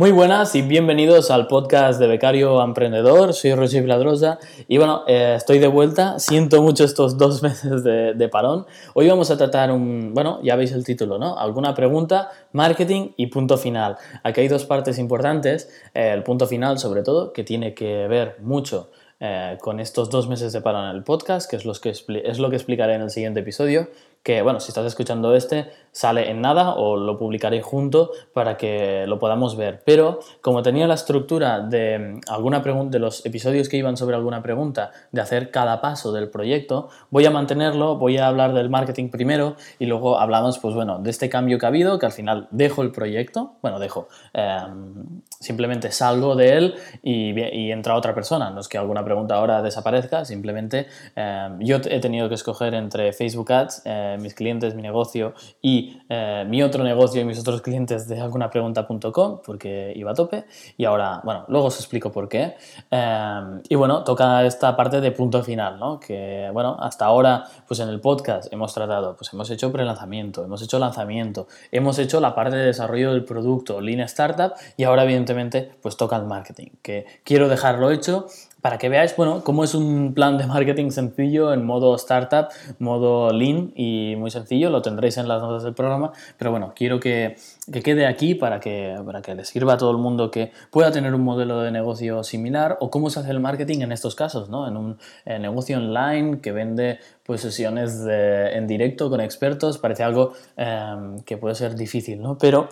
Muy buenas y bienvenidos al podcast de Becario Emprendedor. Soy Roger Viladrosa y bueno, eh, estoy de vuelta. Siento mucho estos dos meses de, parón. Hoy vamos a tratar un, bueno, ya veis el título, ¿no? Alguna pregunta, marketing y punto final. Aquí hay dos partes importantes. Eh, el punto final, sobre todo, que tiene que ver mucho eh, con estos dos meses de parón en el podcast, que es, los que es lo que explicaré en el siguiente episodio que bueno, si estás escuchando este, sale en nada o lo publicaré junto para que lo podamos ver. Pero como tenía la estructura de mm, alguna pregunta, de los episodios que iban sobre alguna pregunta, de hacer cada paso del proyecto, voy a mantenerlo, voy a hablar del marketing primero y luego hablamos, pues bueno, de este cambio que ha habido, que al final dejo el proyecto, bueno, dejo, em, simplemente salgo de él y, entra otra persona. No es que alguna pregunta ahora desaparezca, simplemente em, yo he tenido que escoger entre Facebook Ads, eh, mis clientes, mi negocio y eh, mi otro negocio y mis otros clientes de algunapregunta.com porque iba a tope y ahora, bueno, luego os explico por qué. Eh, y bueno, toca esta parte de punto final, ¿no? Que, bueno, hasta ahora, pues en el podcast hemos tratado, pues hemos hecho pre-lanzamiento, hemos hecho lanzamiento, hemos hecho la parte de desarrollo del producto, línea startup y ahora evidentemente pues toca el marketing, que quiero dejarlo hecho para que veáis, bueno, cómo es un plan de marketing sencillo en modo startup, modo lean y muy sencillo, lo tendréis en las notas del programa, pero bueno, quiero que, que quede aquí para que, para que le sirva a todo el mundo que pueda tener un modelo de negocio similar o cómo se hace el marketing en estos casos, ¿no? En un negocio online que vende pues sesiones en directo con expertos, parece algo eh, que puede ser difícil, ¿no? Pero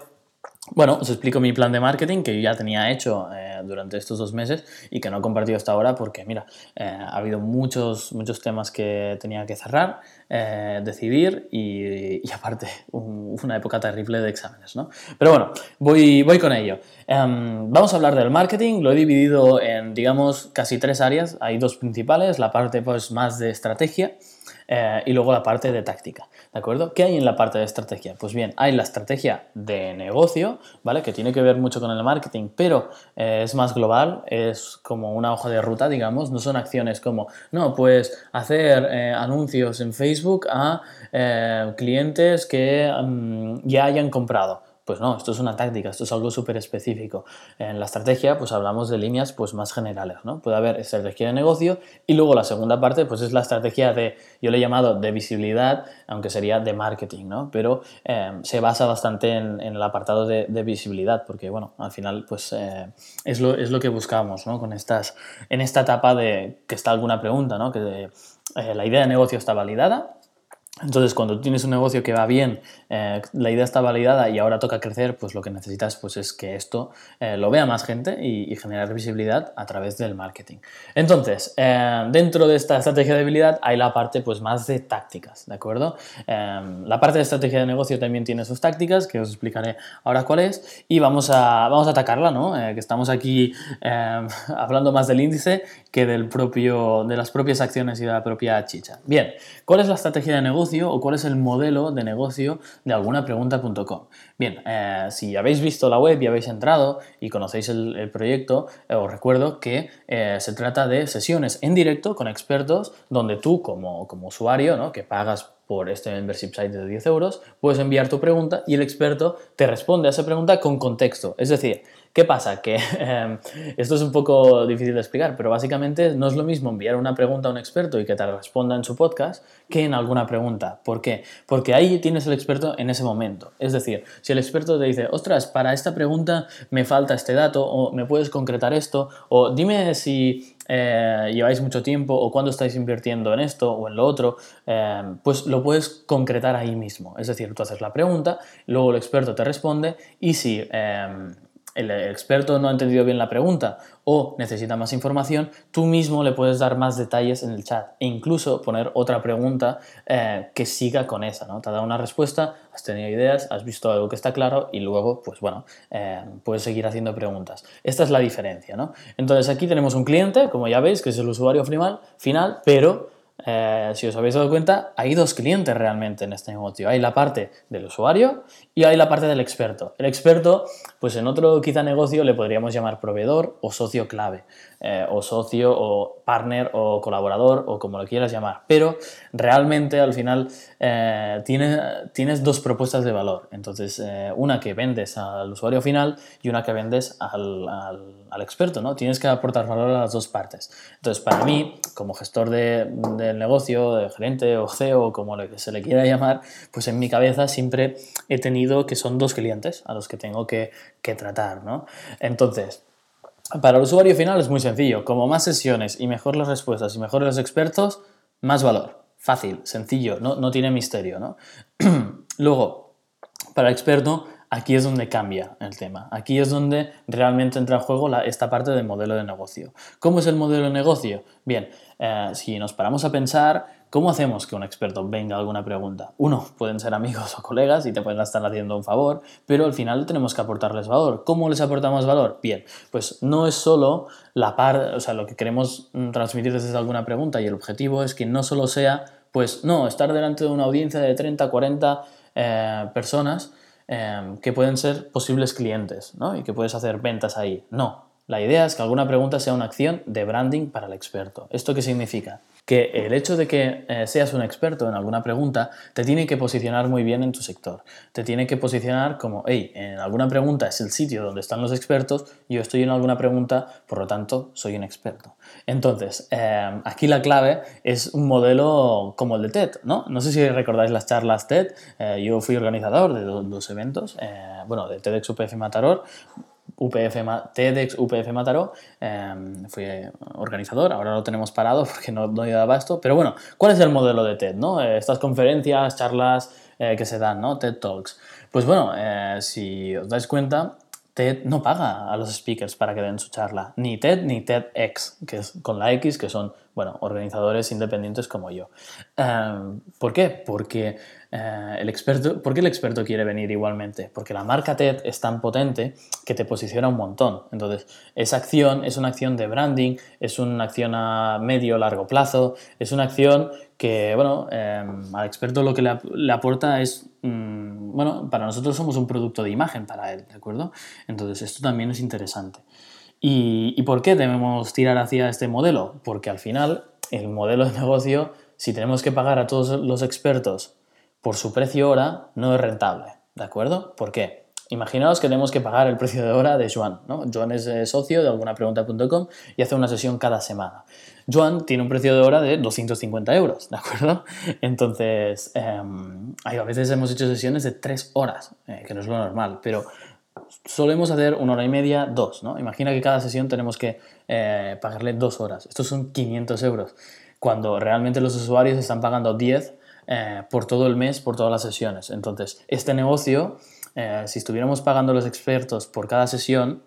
bueno, os explico mi plan de marketing que ya tenía hecho eh, durante estos dos meses y que no he compartido hasta ahora porque, mira, eh, ha habido muchos, muchos temas que tenía que cerrar, eh, decidir y, aparte una época terrible de exámenes, ¿no? Pero bueno, voy, voy con ello. Em, vamos a hablar del marketing, lo he dividido en, digamos, casi tres áreas. Hay dos principales, la parte pues más de estrategia eh, y luego la parte de táctica, ¿de acuerdo? ¿Qué hay en la parte de estrategia? Pues bien, hay la estrategia de negocio, ¿vale? Que tiene que ver mucho con el marketing, pero eh, es más global, es como una hoja de ruta, digamos, no son acciones como, no, pues hacer eh, anuncios en Facebook a clientes que mm, ya hayan comprado pues no, esto es una táctica, esto es algo súper específico. En la estrategia, pues hablamos de líneas pues más generales, ¿no? Puede haber estrategia de negocio y luego la segunda parte, pues es la estrategia de, yo le he llamado de visibilidad, aunque sería de marketing, ¿no? Pero eh, se basa bastante en, el apartado de, visibilidad, porque, bueno, al final, pues eh, es, lo, es, lo, que buscamos, ¿no? Con estas, en esta etapa de que está alguna pregunta, ¿no? Que eh, la idea de negocio está validada, entonces, cuando tienes un negocio que va bien, eh, la idea está validada y ahora toca crecer, pues lo que necesitas pues, es que esto eh, lo vea más gente y, generar visibilidad a través del marketing. Entonces, eh, dentro de esta estrategia de habilidad hay la parte pues, más de tácticas, ¿de acuerdo? la parte de estrategia de negocio también tiene sus tácticas, que os explicaré ahora cuál es, y vamos a, vamos a atacarla, ¿no? que estamos aquí hablando más del índice que del propio, de las propias acciones y de la propia chicha. Bien, ¿cuál es la estrategia de negocio? O cuál es el modelo de negocio de alguna pregunta.com. Bien, eh, si habéis visto la web y habéis entrado y conocéis el, proyecto, eh, os recuerdo que eh, se trata de sesiones en directo con expertos donde tú como, como usuario, ¿no? que pagas por este membership site de 10 euros, puedes enviar tu pregunta y el experto te responde a esa pregunta con contexto. Es decir, ¿qué pasa? Que em, esto es un poco difícil de explicar, pero básicamente no es lo mismo enviar una pregunta a un experto y que te responda en su podcast que en alguna pregunta. ¿Por qué? Porque ahí tienes el experto en ese momento. Es decir, si el experto te dice, ostras, para esta pregunta me falta este dato, o me puedes concretar esto, o dime si eh, lleváis mucho tiempo o cuándo estáis invirtiendo en esto o en lo otro, eh, pues lo puedes concretar ahí mismo. Es decir, tú haces la pregunta, luego el experto te responde y si... Eh, el experto no ha entendido bien la pregunta o necesita más información, tú mismo le puedes dar más detalles en el chat e incluso poner otra pregunta eh, que siga con esa, ¿no? Te ha dado una respuesta, has tenido ideas, has visto algo que está claro y luego, pues bueno, eh, puedes seguir haciendo preguntas. Esta es la diferencia, ¿no? Entonces aquí tenemos un cliente, como ya veis, que es el usuario final, final pero eh, si os habéis dado cuenta, hay dos clientes realmente en este negocio. Hay la parte del usuario y hay la parte del experto. El experto, pues en otro quizá negocio le podríamos llamar proveedor o socio clave, eh, o socio o partner o colaborador o como lo quieras llamar. Pero realmente al final eh, tienes dos propuestas de valor. Entonces, una que vendes al usuario final y una que vendes al, al, experto, ¿no? Tienes que aportar valor a las dos partes. Entonces, para mí, como gestor de del negocio, de gerente o CEO, como se le quiera llamar, pues en mi cabeza siempre he tenido que son dos clientes a los que tengo que, tratar, ¿no? Entonces, para el usuario final es muy sencillo. Como más sesiones y mejor las respuestas y mejor los expertos, más valor. Fácil, sencillo, no, no tiene misterio, ¿no? Luego, para el experto, aquí es donde cambia el tema. Aquí es donde realmente entra en juego esta parte del modelo de negocio. ¿Cómo es el modelo de negocio? Bien, eh, si nos paramos a pensar, ¿cómo hacemos que un experto venga a alguna pregunta? Uno, pueden ser amigos o colegas y te pueden estar haciendo un favor, pero al final tenemos que aportarles valor. ¿Cómo les aportamos valor? Bien, pues no es solo la parte, o sea, lo que queremos transmitir desde alguna pregunta y el objetivo es que no solo sea, pues no, estar delante de una audiencia de 30, 40 eh, personas, Em, que pueden ser posibles clientes ¿no? y que puedes hacer ventas ahí. No, la idea es que alguna pregunta sea una acción de branding para el experto. ¿Esto qué significa? Que el hecho de que eh, seas un experto en alguna pregunta te tiene que posicionar muy bien en tu sector. Te tiene que posicionar como, hey, en alguna pregunta es el sitio donde están los expertos, yo estoy en alguna pregunta, por lo tanto, soy un experto. Entonces, em, aquí la clave es un modelo como el de TED, ¿no? No sé si recordáis las charlas TED, eh, yo fui organizador de dos, eventos, eh, bueno, de TEDx UPF Mataror, UPF, TEDx UPF Mataró, em, fui organizador, ahora lo tenemos parado porque no, no daba esto, pero bueno, ¿cuál es el modelo de TED? ¿no? Eh, estas conferencias, charlas eh, que se dan, ¿no? TED Talks. Pues bueno, eh, si os dais cuenta, TED no paga a los speakers para que den su charla, ni TED ni TEDx, que es con la X, que son, bueno, organizadores independientes como yo. Em, ¿Por qué? Porque eh, el experto, ¿por qué el experto quiere venir igualmente? Porque la marca TED es tan potente que te posiciona un montón. Entonces, esa acción es una acción de branding, es una acción a medio largo plazo, es una acción que, bueno, em, al experto lo que le, aporta es, mm, bueno, para nosotros somos un producto de imagen para él, ¿de acuerdo? Entonces, esto también es interesante. ¿Y, ¿Y por qué debemos tirar hacia este modelo? Porque al final, el modelo de negocio, si tenemos que pagar a todos los expertos por su precio hora no es rentable, ¿de acuerdo? ¿Por qué? Imaginaos que tenemos que pagar el precio de hora de Joan, ¿no? Joan es eh, socio de algunapregunta.com y hace una sesión cada semana. Joan tiene un precio de hora de 250 euros, ¿de acuerdo? Entonces, em, a veces hemos hecho sesiones de 3 horas, eh, que no es lo normal, pero solemos hacer una hora y media, dos, ¿no? Imagina que cada sesión tenemos que eh, pagarle dos horas. Estos son 500 euros, cuando realmente los usuarios están pagando 10 eh, por todo el mes, por todas las sesiones. Entonces, este negocio, eh, si estuviéramos pagando los expertos por cada sesión,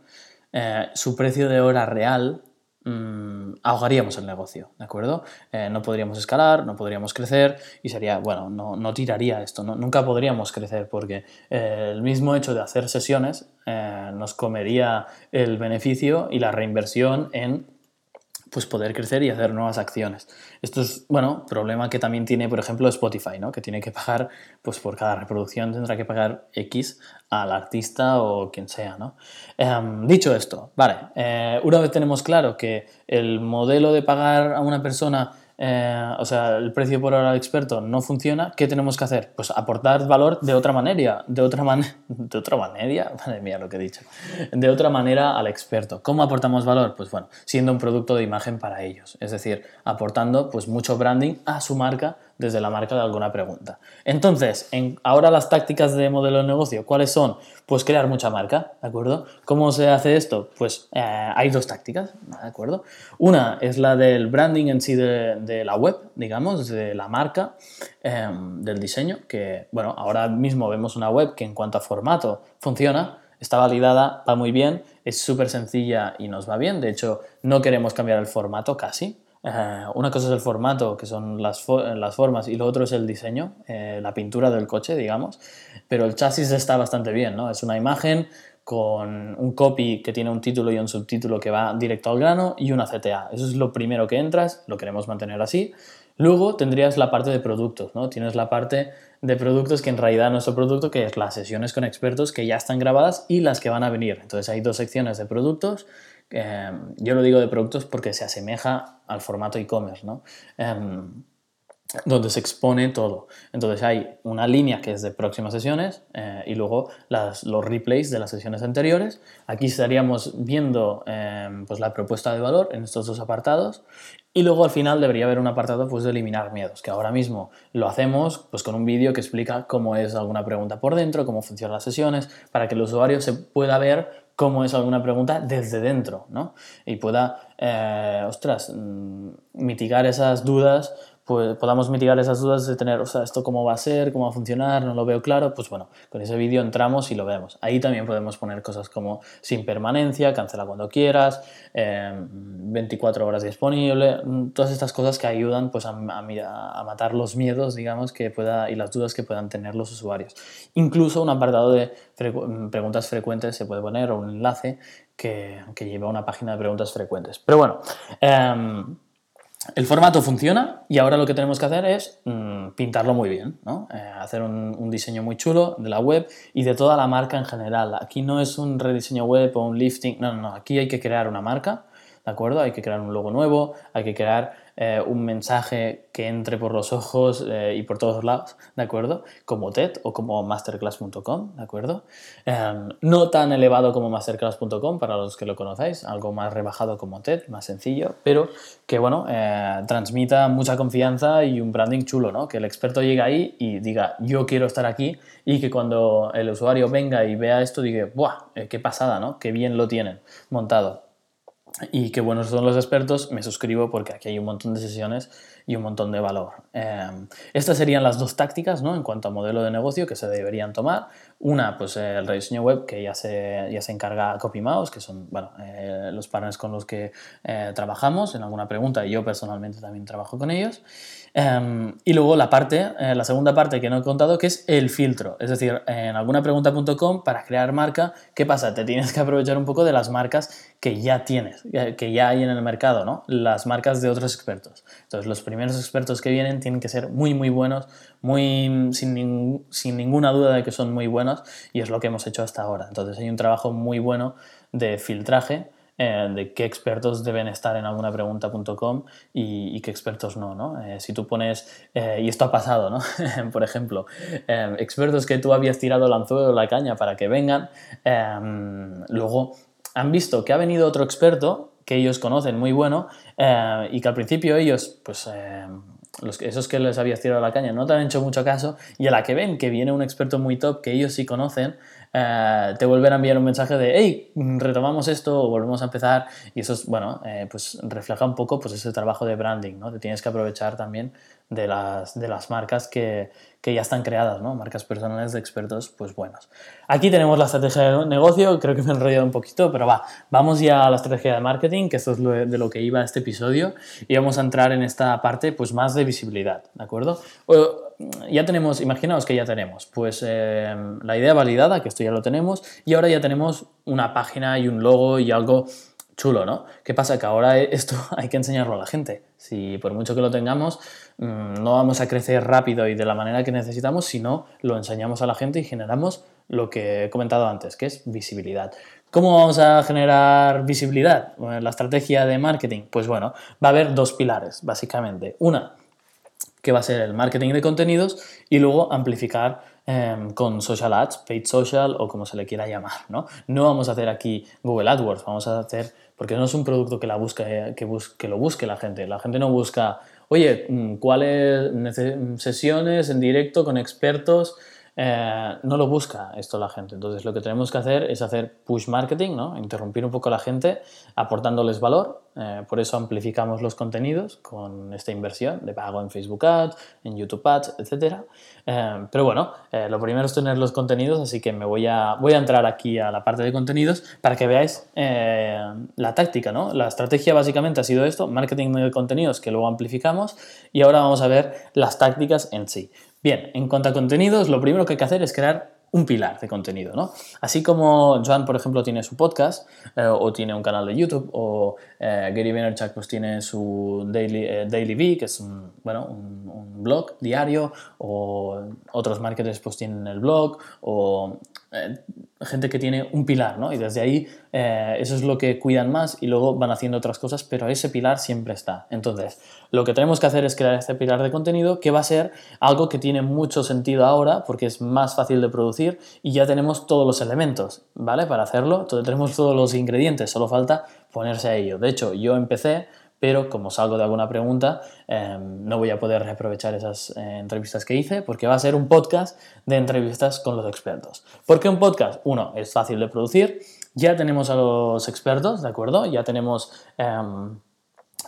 eh, su precio de hora real mm, ahogaríamos el negocio, ¿de acuerdo? no podríamos escalar, no podríamos crecer y sería, bueno, no, no tiraría esto, nunca podríamos crecer porque el mismo hecho de hacer sesiones nos comería el beneficio y la reinversión en pues poder crecer y hacer nuevas acciones. Esto es, bueno, problema que también tiene, por ejemplo, Spotify, ¿no? Que tiene que pagar, pues por cada reproducción tendrá que pagar X al artista o quien sea, ¿no? Em, dicho esto, vale, eh, una vez tenemos claro que el modelo de pagar a una persona eh, o sea, el precio por hora del experto no funciona, ¿qué tenemos que hacer? Pues aportar valor de otra manera, de otra manera, de otra manera, madre mía lo que he dicho, de otra manera al experto. ¿Cómo aportamos valor? Pues bueno, siendo un producto de imagen para ellos, es decir, aportando pues mucho branding a su marca desde la marca de alguna pregunta. Entonces, en, ahora las tácticas de modelo de negocio, ¿cuáles son? Pues crear mucha marca, ¿de acuerdo? ¿Cómo se hace esto? Pues eh, hay dos tácticas, ¿de acuerdo? Una es la del branding en sí de, la web, digamos, de la marca, em, del diseño, que, bueno, ahora mismo vemos una web que en cuanto a formato funciona, está validada, va muy bien, es súper sencilla y nos va bien. De hecho, no queremos cambiar el formato casi. Una cosa es el formato, que son las, las formas, y lo otro es el diseño, eh, la pintura del coche, digamos. Pero el chasis está bastante bien, ¿no? Es una imagen con un copy que tiene un título y un subtítulo que va directo al grano y una CTA. Eso es lo primero que entras, lo queremos mantener así. Luego tendrías la parte de productos, ¿no? Tienes la parte de productos que en realidad nuestro producto, que es las sesiones con expertos que ya están grabadas y las que van a venir. Entonces hay dos secciones de productos. Em, yo lo digo de productos porque se asemeja al formato e-commerce, ¿no? Em, donde se expone todo. Entonces hay una línea que es de próximas sesiones eh, y luego los replays de las sesiones anteriores. Aquí estaríamos viendo em, pues la propuesta de valor en estos dos apartados y luego al final debería haber un apartado pues, de eliminar miedos, que ahora mismo lo hacemos pues, con un vídeo que explica cómo es alguna pregunta por dentro, cómo funcionan las sesiones, para que el usuario se pueda ver cómo es alguna pregunta desde dentro ¿no? y pueda, eh, ostras, mm, mitigar esas dudas pues podamos mitigar esas dudas de tener, o sea, esto cómo va a ser, cómo va a funcionar, no lo veo claro, pues bueno, con ese vídeo entramos y lo vemos. Ahí también podemos poner cosas como sin permanencia, cancela cuando quieras, 24 em, horas disponible, todas estas cosas que ayudan pues a, matar los miedos, digamos, que pueda, y las dudas que puedan tener los usuarios. Incluso un apartado de preguntas frecuentes se puede poner o un enlace que, que lleva a una página de preguntas frecuentes. Pero bueno, em, el formato funciona y ahora lo que tenemos que hacer es mm, pintarlo muy bien, ¿no? Eh, hacer un, un, diseño muy chulo de la web y de toda la marca en general. Aquí no es un rediseño web o un lifting, no, no, no, aquí hay que crear una marca, ¿de acuerdo? Hay que crear un logo nuevo, hay que crear eh, un mensaje que entre por los ojos eh, y por todos lados, ¿de acuerdo? Como TED o como masterclass.com, ¿de acuerdo? Em, no tan elevado como masterclass.com para los que lo conocéis, algo más rebajado como TED, más sencillo, pero que, bueno, eh, transmita mucha confianza y un branding chulo, ¿no? Que el experto llegue ahí y diga, yo quiero estar aquí y que cuando el usuario venga y vea esto diga, ¡buah! ¡Qué pasada, ¿no? ¡Qué bien lo tienen montado! Y qué buenos son los expertos, me suscribo porque aquí hay un montón de sesiones y un montón de valor. Em, estas serían las dos tácticas ¿no? en cuanto a modelo de negocio que se deberían tomar. Una, pues el rediseño web que ya se, ya se encarga CopyMouse, que son eh, los partners con los que eh, trabajamos en alguna pregunta y yo personalmente también trabajo con ellos. Em, y luego la parte, eh, la segunda parte que no he contado, que es el filtro. Es decir, en alguna pregunta.com para crear marca, ¿qué pasa? Te tienes que aprovechar un poco de las marcas que ya tienes, que ya hay en el mercado, ¿no? Las marcas de otros expertos. Entonces, los primeros expertos que vienen tienen que ser muy, muy buenos, muy, sin, sin ninguna duda de que son muy buenos, y es lo que hemos hecho hasta ahora. Entonces, hay un trabajo muy bueno de filtraje eh, de qué expertos deben estar en alguna pregunta.com y, y, qué expertos no, ¿no? Eh, si tú pones, eh, y esto ha pasado, ¿no? Por ejemplo, expertos que tú habías tirado el anzuelo o la caña para que vengan, luego han visto que ha venido otro experto que ellos conocen muy bueno y que al principio ellos, pues los, esos que les habías tirado la caña no te han hecho mucho caso y a la que ven que viene un experto muy top que ellos sí conocen, eh, te vuelven a enviar un mensaje de, hey, retomamos esto o volvemos a empezar y eso es, bueno, eh, pues refleja un poco pues ese trabajo de branding, ¿no? Te tienes que aprovechar también de las, de las marcas que, que ya están creadas, ¿no? Marcas personales de expertos, pues buenos. Aquí tenemos la estrategia de negocio, creo que me he enrollado un poquito, pero va, vamos ya a la estrategia de marketing, que esto es de lo que iba este episodio, y vamos a entrar en esta parte, pues más de visibilidad, ¿de acuerdo? ya tenemos, imaginaos que ya tenemos, pues eh, la idea validada, que esto ya lo tenemos, y ahora ya tenemos una página y un logo y algo chulo, ¿no? ¿Qué pasa? Que ahora esto hay que enseñarlo a la gente. Si por mucho que lo tengamos, no vamos a crecer rápido y de la manera que necesitamos, si no lo enseñamos a la gente y generamos lo que he comentado antes, que es visibilidad. ¿Cómo vamos a generar visibilidad? La estrategia de marketing, pues bueno, va a haber dos pilares, básicamente. Una, que va a ser el marketing de contenidos y luego amplificar Em, con social ads, paid social o como se le quiera llamar. ¿no? no vamos a hacer aquí Google AdWords, vamos a hacer, porque no es un producto que, la busque, que, que lo busque la gente. La gente no busca, oye, mm, ¿cuáles sesiones en directo con expertos? Eh, no lo busca esto la gente. Entonces lo que tenemos que hacer es hacer push marketing, ¿no? interrumpir un poco a la gente aportándoles valor. Eh, por eso amplificamos los contenidos con esta inversión de pago en Facebook Ads, en YouTube Ads, etc. Eh, pero bueno, lo primero es tener los contenidos, así que me voy a, voy a entrar aquí a la parte de contenidos para que veáis la táctica. ¿no? La estrategia básicamente ha sido esto, marketing de contenidos que luego amplificamos y ahora vamos a ver las tácticas en sí. Bien, en cuanto a contenidos, lo primero que hay que hacer es crear un pilar de contenido, ¿no? Así como Joan, por ejemplo, tiene su podcast eh, o tiene un canal de YouTube o eh, Gary Vaynerchuk pues tiene su Daily, eh, Daily V, que es un, bueno, un, blog diario o otros marketers pues tienen el blog o gente que tiene un pilar, ¿no? Y desde ahí eso es lo que cuidan más y luego van haciendo otras cosas, pero ese pilar siempre está. Entonces, lo que tenemos que hacer es crear este pilar de contenido que va a ser algo que tiene mucho sentido ahora porque es más fácil de producir y ya tenemos todos los elementos, ¿vale? Para hacerlo, tenemos todos los ingredientes, solo falta ponerse a ello. De hecho, yo empecé, pero como salgo de alguna pregunta, em, no voy a poder aprovechar esas eh, entrevistas que hice porque va a ser un podcast de entrevistas con los expertos. ¿Por qué un podcast? Uno, es fácil de producir, ya tenemos a los expertos, ¿de acuerdo? Ya tenemos... Em,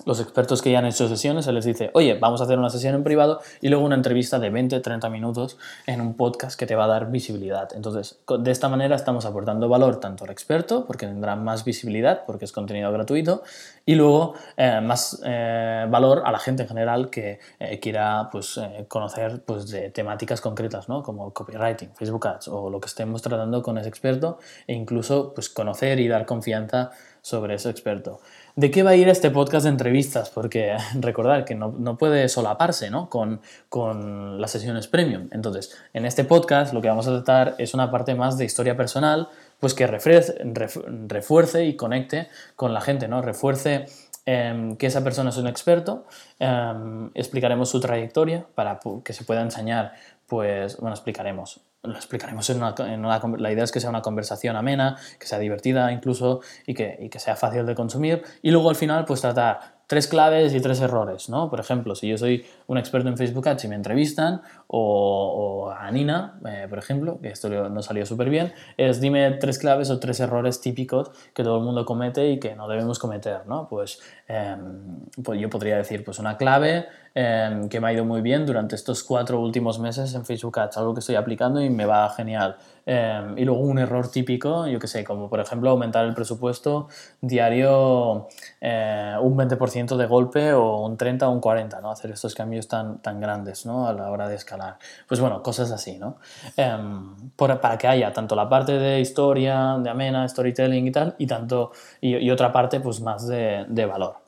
los expertos que ya han hecho sesiones, se les dice, oye, vamos a hacer una sesión en privado y luego una entrevista de 20, 30 minutos en un podcast que te va a dar visibilidad. Entonces, de esta manera estamos aportando valor tanto al experto, porque tendrá más visibilidad, porque es contenido gratuito, y luego eh, más eh, valor a la gente en general que eh, quiera pues, conocer pues, de temáticas concretas, ¿no? como copywriting, Facebook Ads o lo que estemos tratando con ese experto, e incluso pues, conocer y dar confianza sobre ese experto. ¿De qué va a ir este podcast de entrevistas? Porque recordar que no, puede solaparse ¿no? Con, con, las sesiones premium. Entonces, en este podcast lo que vamos a tratar es una parte más de historia personal, pues que refuerce, y conecte con la gente, ¿no? Refuerce em, que esa persona es un experto, em, explicaremos su trayectoria para que se pueda enseñar, pues, bueno, explicaremos, lo explicaremos en una, La idea es que sea una conversación amena, que sea divertida incluso y que, y que sea fácil de consumir. Y luego al final, pues tratar tres claves y tres errores, ¿no? Por ejemplo, si yo soy un experto en Facebook Ads y me entrevistan, o, a Nina, eh, por ejemplo, que esto no salió súper bien, es dime tres claves o tres errores típicos que todo el mundo comete y que no debemos cometer, ¿no? Pues, em, pues yo podría decir, pues una clave em, que me ha ido muy bien durante estos cuatro últimos meses en Facebook Ads, algo que estoy aplicando y me va genial. Em, y luego un error típico, yo que sé, como por ejemplo aumentar el presupuesto diario eh, un 20% de golpe o un 30 o un 40, ¿no? Hacer estos cambios tan, tan grandes, ¿no? A la hora de escalar. Pues bueno, cosas así, ¿no? Em, para que haya tanto la parte de historia, de amena, storytelling y tal, y, tanto, y, otra parte pues más de, de valor.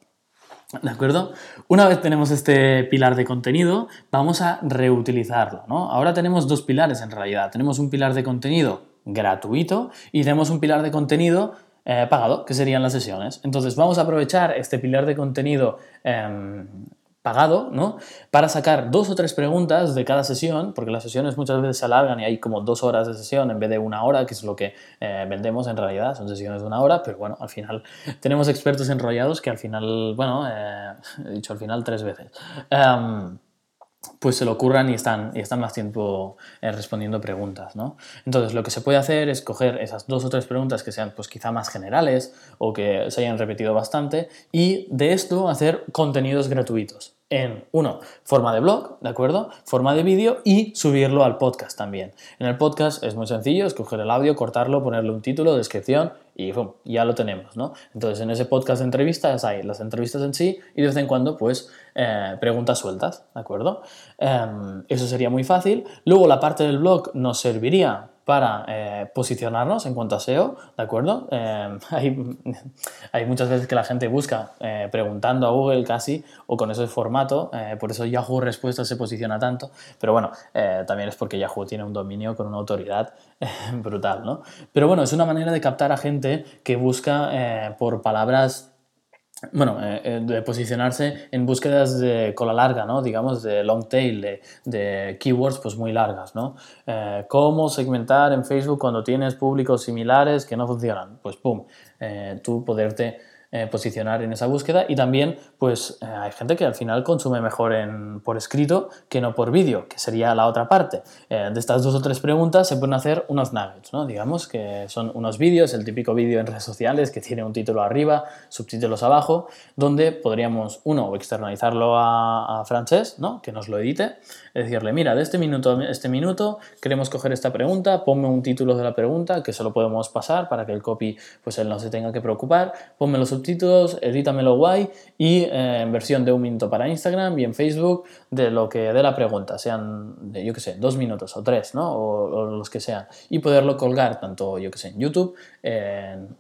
¿De acuerdo? Una vez tenemos este pilar de contenido, vamos a reutilizarlo, ¿no? Ahora tenemos dos pilares en realidad. Tenemos un pilar de contenido gratuito y tenemos un pilar de contenido eh, pagado, que serían las sesiones. Entonces vamos a aprovechar este pilar de contenido em, pagado, ¿no? Para sacar dos o tres preguntas de cada sesión, porque las sesiones muchas veces se alargan y hay como dos horas de sesión en vez de una hora, que es lo que eh, vendemos en realidad, son sesiones de una hora, pero bueno, al final tenemos expertos enrollados que al final, bueno, eh, he dicho al final tres veces. Em, pues se lo ocurran y están, y están más tiempo eh, respondiendo preguntas, ¿no? Entonces, lo que se puede hacer es coger esas dos o tres preguntas que sean, pues quizá más generales o que se hayan repetido bastante y de esto hacer contenidos gratuitos en, uno, forma de blog, ¿de acuerdo? Forma de vídeo y subirlo al podcast también. En el podcast es muy sencillo, escoger el audio, cortarlo, ponerle un título, descripción y ya lo tenemos, ¿no? Entonces en ese podcast de entrevistas hay las entrevistas en sí y de vez en cuando pues eh, preguntas sueltas, ¿de acuerdo? Em, eso sería muy fácil. Luego la parte del blog nos serviría para eh, posicionarnos en cuanto a SEO, ¿de acuerdo? Eh, hay, muchas veces que la gente busca eh, preguntando a Google casi o con ese formato, por eso Yahoo Respuestas se posiciona tanto, pero bueno, también es porque Yahoo tiene un dominio con una autoridad brutal, ¿no? Pero bueno, es una manera de captar a gente que busca por palabras bueno, eh, eh, de posicionarse en búsquedas de cola larga, ¿no? Digamos, de long tail, de, keywords pues muy largas, ¿no? Eh, ¿Cómo segmentar en Facebook cuando tienes públicos similares que no funcionan? Pues pum, tú poderte eh, posicionar en esa búsqueda y también pues eh, hay gente que al final consume mejor en, por escrito que no por vídeo, que sería la otra parte. Eh, de estas dos o tres preguntas se pueden hacer unos nuggets, ¿no? digamos que son unos vídeos, el típico vídeo en redes sociales que tiene un título arriba, subtítulos abajo, donde podríamos, uno, externalizarlo a, a Francés, ¿no? que nos lo edite, decirle, mira, de este minuto a este minuto queremos coger esta pregunta, ponme un título de la pregunta que se lo podemos pasar para que el copy pues él no se tenga que preocupar, ponme los subtítulos subtítulos, edítamelo guay y eh, en versión de un minuto para Instagram y en Facebook de lo que dé la pregunta, sean, de, yo que sé, dos minutos o tres, ¿no? O, los que sean. Y poderlo colgar tanto, yo que sé, en YouTube, en,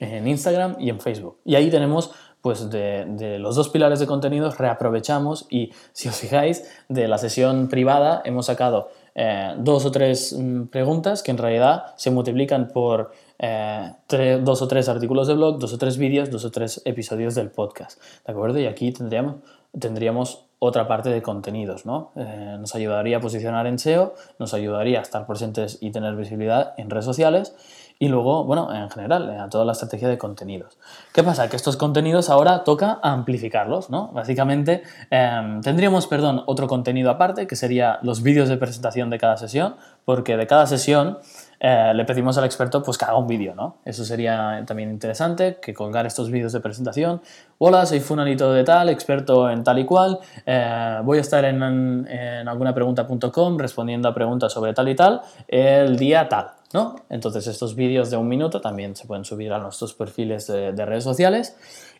en Instagram y en Facebook. Y ahí tenemos pues de, los dos pilares de contenidos reaprovechamos y si os fijáis de la sesión privada hemos sacado eh, dos o tres mm, preguntas que en realidad se multiplican por eh, dos o tres artículos de blog, dos o tres vídeos, dos o tres episodios del podcast. ¿De acuerdo? Y aquí tendríamos, otra parte de contenidos, ¿no? Eh, nos ayudaría a posicionar en SEO, nos ayudaría a estar presentes y tener visibilidad en redes sociales y luego, bueno, en general, a toda la estrategia de contenidos. ¿Qué pasa? Que estos contenidos ahora toca amplificarlos, ¿no? Básicamente, em, tendríamos, perdón, otro contenido aparte, que sería los vídeos de presentación de cada sesión, porque de cada sesión eh, le pedimos al experto pues que haga un vídeo, ¿no? Eso sería también interesante, que colgar estos vídeos de presentación. Hola, soy Funalito de tal, experto en tal y cual, eh, voy a estar en, en algunapregunta.com respondiendo a preguntas sobre tal y tal el día tal. ¿no? Entonces estos vídeos de un minuto también se pueden subir a nuestros perfiles de, redes sociales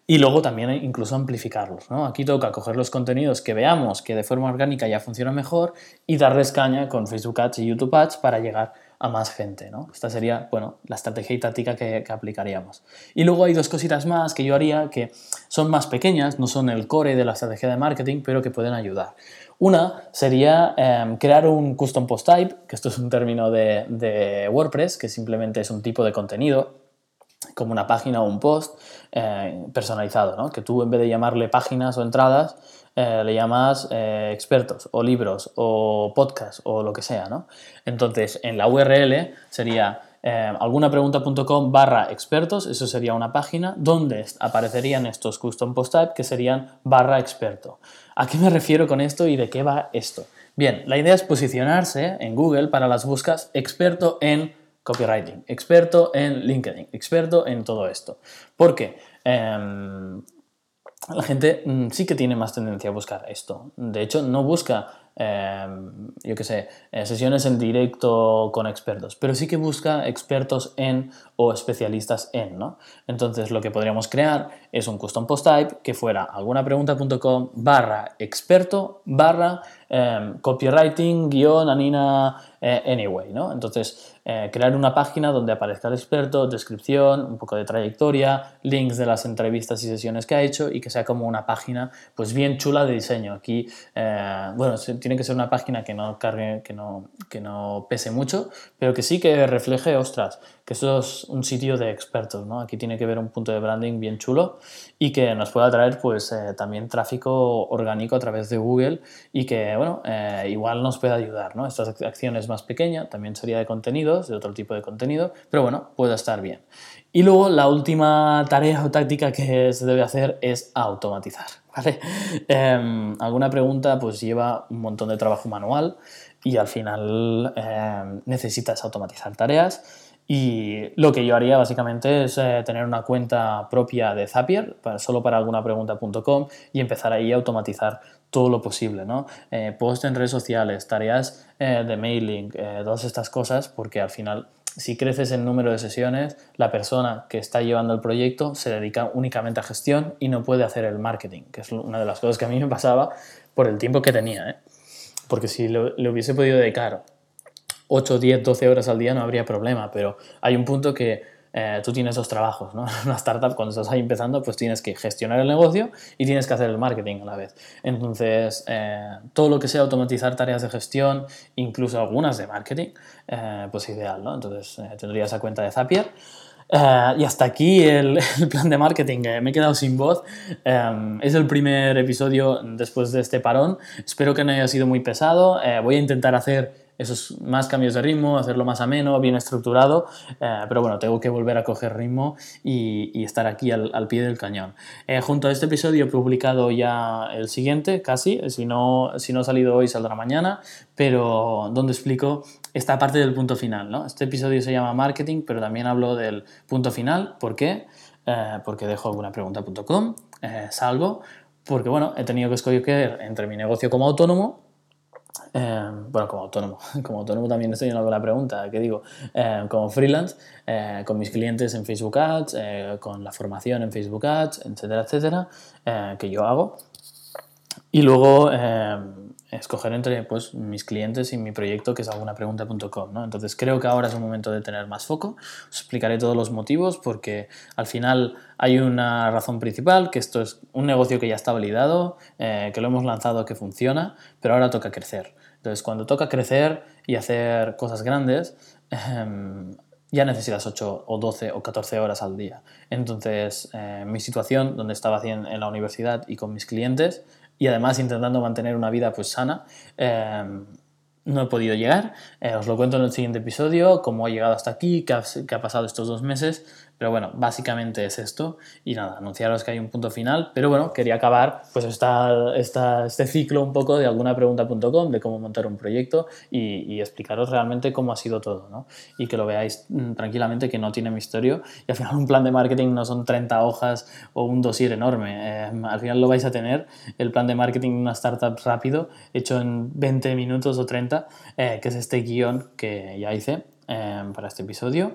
y luego también incluso amplificarlos. ¿no? Aquí toca coger los contenidos que veamos que de forma orgánica ya funcionan mejor y darles caña con Facebook Ads y YouTube Ads para llegar a más gente. ¿no? Esta sería bueno, la estrategia y táctica que, aplicaríamos. Y luego hay dos cositas más que yo haría que son más pequeñas, no son el core de la estrategia de marketing, pero que pueden ayudar. Una sería em, crear un custom post type, que esto es un término de, WordPress, que simplemente es un tipo de contenido, como una página o un post eh, personalizado, ¿no? que tú en vez de llamarle páginas o entradas, eh, le llamas eh, expertos o libros o podcast o lo que sea. ¿no? Entonces, en la URL sería algunapregunta.com barra expertos, eso sería una página donde aparecerían estos custom post type que serían barra experto. ¿A qué me refiero con esto y de qué va esto? Bien, la idea es posicionarse en Google para las buscas experto en copywriting, experto en LinkedIn, experto en todo esto. ¿Por qué? La gente mm, sí que tiene más tendencia a buscar esto. De hecho, no busca Em, yo qué sé, eh, sesiones en directo con expertos, pero sí que busca expertos en o especialistas en, ¿no? Entonces lo que podríamos crear es un custom post type que fuera algunapregunta.com barra experto barra em, copywriting guion anina eh, anyway, ¿no? Entonces eh, crear una página donde aparezca el experto, descripción, un poco de trayectoria, links de las entrevistas y sesiones que ha hecho y que sea como una página pues bien chula de diseño. Aquí, bueno, tiene que ser una página que no cargue, que no, que no pese mucho, pero que sí que refleje, ostras, que esto es un sitio de expertos, ¿no? Aquí tiene que ver un punto de branding bien chulo y que nos pueda traer pues eh, también tráfico orgánico a través de Google y que, bueno, eh, igual nos pueda ayudar, ¿no? Estas acciones más pequeñas también sería de contenidos, de otro tipo de contenido, pero bueno, puede estar bien. Y luego la última tarea o táctica que se debe hacer es automatizar. Em, alguna pregunta pues lleva un montón de trabajo manual y al final em, necesitas automatizar tareas. Y lo que yo haría básicamente es eh, tener una cuenta propia de Zapier, solo para alguna pregunta.com, y empezar ahí a automatizar todo lo posible, ¿no? Eh, post en redes sociales, tareas eh, de mailing, todas estas cosas, porque al final si creces en número de sesiones, la persona que está llevando el proyecto se dedica únicamente a gestión y no puede hacer el marketing, que es una de las cosas que a mí me pasaba por el tiempo que tenía. ¿eh? Porque si le hubiese podido dedicar 8, 10, 12 horas al día no habría problema, pero hay un punto que eh, tú tienes dos trabajos, ¿no? Una startup, cuando estás ahí empezando, pues tienes que gestionar el negocio y tienes que hacer el marketing a la vez. Entonces, eh, todo lo que sea automatizar tareas de gestión, incluso algunas de marketing, eh, pues ideal, ¿no? Entonces, tendría esa cuenta de Zapier. y hasta aquí el, plan de marketing. me he quedado sin voz. es el primer episodio después de este parón. Espero que no haya sido muy pesado. voy a intentar hacer esos más cambios de ritmo, hacerlo más ameno, bien estructurado, eh, pero bueno, tengo que volver a coger ritmo y, estar aquí al, pie del cañón. Eh, junto a este episodio he publicado ya el siguiente, casi, si no, si no ha salido hoy saldrá mañana, pero donde explico esta parte del punto final. ¿no? Este episodio se llama marketing, pero también hablo del punto final. ¿Por qué? Eh, porque dejo alguna pregunta.com, salgo, porque bueno, he tenido que escoger entre mi negocio como autónomo Eh, bueno, como autónomo. Como autónomo también estoy en la pregunta, ¿qué digo? Eh, como freelance, eh, con mis clientes en Facebook Ads, con la formación en Facebook Ads, etcétera, etcétera, que yo hago. Y luego escoger entre pues, mis clientes y mi proyecto que es algunapregunta.com. ¿no? Entonces creo que ahora es un momento de tener más foco. Os explicaré todos los motivos porque al final hay una razón principal, que esto es un negocio que ya está validado, eh, que lo hemos lanzado, que funciona, pero ahora toca crecer. Entonces cuando toca crecer y hacer cosas grandes, em, ya necesitas 8 o 12 o 14 horas al día. Entonces, eh, mi situación, donde estaba en la universidad y con mis clientes, y además intentando mantener una vida pues sana, eh, no he podido llegar. Eh, os lo cuento en el siguiente episodio, cómo he llegado hasta aquí, qué ha, pasado estos dos meses. Pero bueno, básicamente es esto. Y nada, anunciaros que hay un punto final. Pero bueno, quería acabar pues esta, este ciclo un poco de alguna pregunta.com, de cómo montar un proyecto y, explicaros realmente cómo ha sido todo. ¿no? Y que lo veáis mm, tranquilamente, que no tiene misterio. Y al final un plan de marketing no son 30 hojas o un dossier enorme. Eh, al final lo vais a tener, el plan de marketing de una startup rápido, hecho en 20 minutos o 30, eh, que es este guion que ya hice eh, para este episodio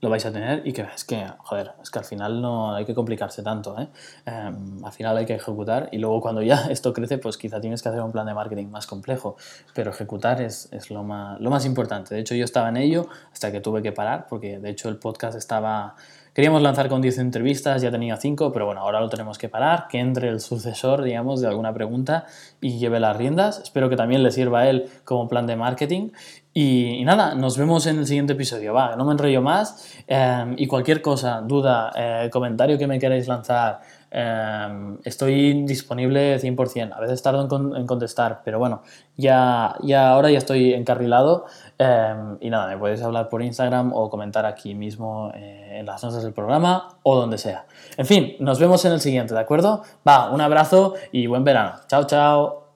lo vais a tener y que es que, joder, es que al final no hay que complicarse tanto, ¿eh? Em, al final hay que ejecutar y luego cuando ya esto crece, pues quizá tienes que hacer un plan de marketing más complejo, pero ejecutar es, es lo, más, lo más importante. De hecho, yo estaba en ello hasta que tuve que parar, porque de hecho el podcast estaba... Queríamos lanzar con 10 entrevistas, ya tenía 5, pero bueno, ahora lo tenemos que parar, que entre el sucesor, digamos, de alguna pregunta y lleve las riendas. Espero que también le sirva a él como plan de marketing y, nada, nos vemos en el siguiente episodio. Va, no me enrollo más. Em, y cualquier cosa, duda, eh, comentario que me queráis lanzar, em, estoy disponible 100%. A veces tardo en, contestar, pero bueno, ya, ya ahora ya estoy encarrilado. Em, y nada, me podéis hablar por Instagram o comentar aquí mismo eh, en las notas del programa o donde sea. En fin, nos vemos en el siguiente, ¿de acuerdo? Va, un abrazo y buen verano. Chao, chao.